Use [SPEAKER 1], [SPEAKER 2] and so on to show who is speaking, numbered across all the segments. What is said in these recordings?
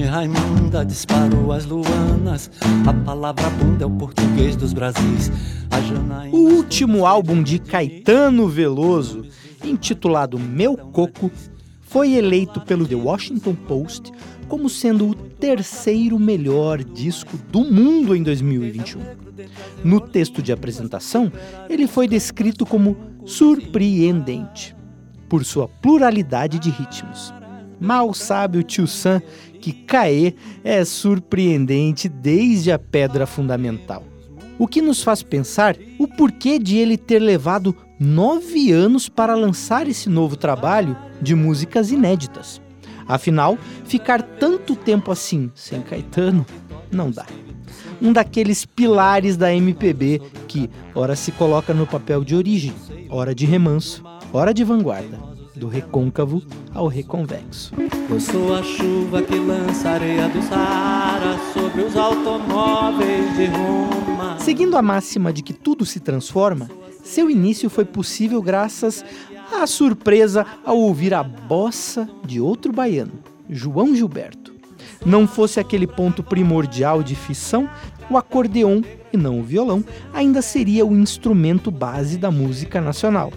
[SPEAKER 1] Raimunda disparou as luanas. A palavra bunda é o português dos Brasis.
[SPEAKER 2] O último álbum de Caetano Veloso, intitulado Meu Coco, foi eleito pelo The Washington Post como sendo o terceiro melhor disco do mundo em 2021. No texto de apresentação, ele foi descrito como surpreendente por sua pluralidade de ritmos. Mal sabe o tio Sam que Caê é surpreendente desde a pedra fundamental. O que nos faz pensar o porquê de ele ter levado nove anos para lançar esse novo trabalho de músicas inéditas. Afinal, ficar tanto tempo assim sem Caetano não dá. Um daqueles pilares da MPB que, ora se coloca no papel de origem, ora de remanso, ora de vanguarda, do recôncavo ao reconvexo.
[SPEAKER 1] Eu sou a chuva que lança areia do Saara sobre os automóveis de Roma.
[SPEAKER 2] Seguindo a máxima de que tudo se transforma, seu início foi possível graças à surpresa ao ouvir a bossa de outro baiano, João Gilberto. Não fosse aquele ponto primordial de fissão, o acordeon e não o violão ainda seria o instrumento base da música nacional.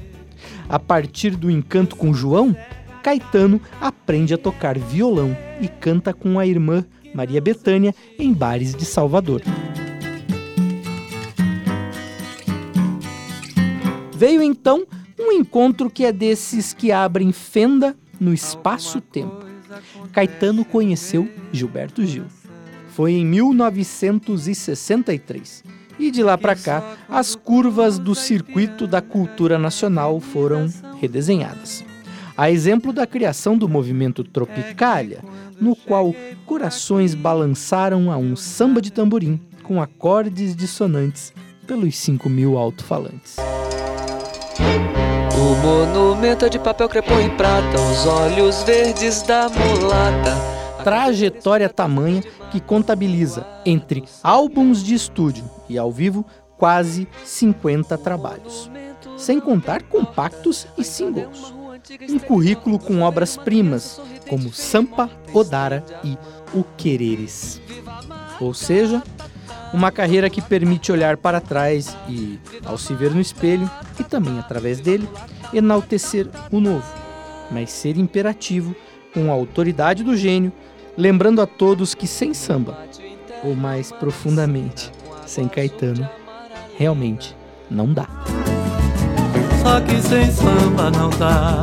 [SPEAKER 2] A partir do encanto com João, Caetano aprende a tocar violão e canta com a irmã Maria Bethânia em bares de Salvador. Veio então um encontro que é desses que abrem fenda no espaço-tempo. Caetano conheceu Gilberto Gil. Foi em 1963 e de lá para cá, as curvas do circuito da cultura nacional foram redesenhadas. A exemplo da criação do movimento Tropicália, no qual corações balançaram a um samba de tamborim com acordes dissonantes pelos 5 mil alto-falantes.
[SPEAKER 1] O monumento é de papel crepom e prata, os olhos verdes da mulata
[SPEAKER 2] trajetória tamanha que contabiliza entre álbuns de estúdio e ao vivo quase 50 trabalhos, sem contar compactos e singles. Um currículo com obras-primas como Sampa, Odara e O Quereres. Ou seja, uma carreira que permite olhar para trás e, ao se ver no espelho, e também através dele, enaltecer o novo, mas ser imperativo com a autoridade do gênio lembrando a todos que sem samba, ou mais profundamente, sem Caetano, realmente não dá.
[SPEAKER 1] Só que sem samba não dá.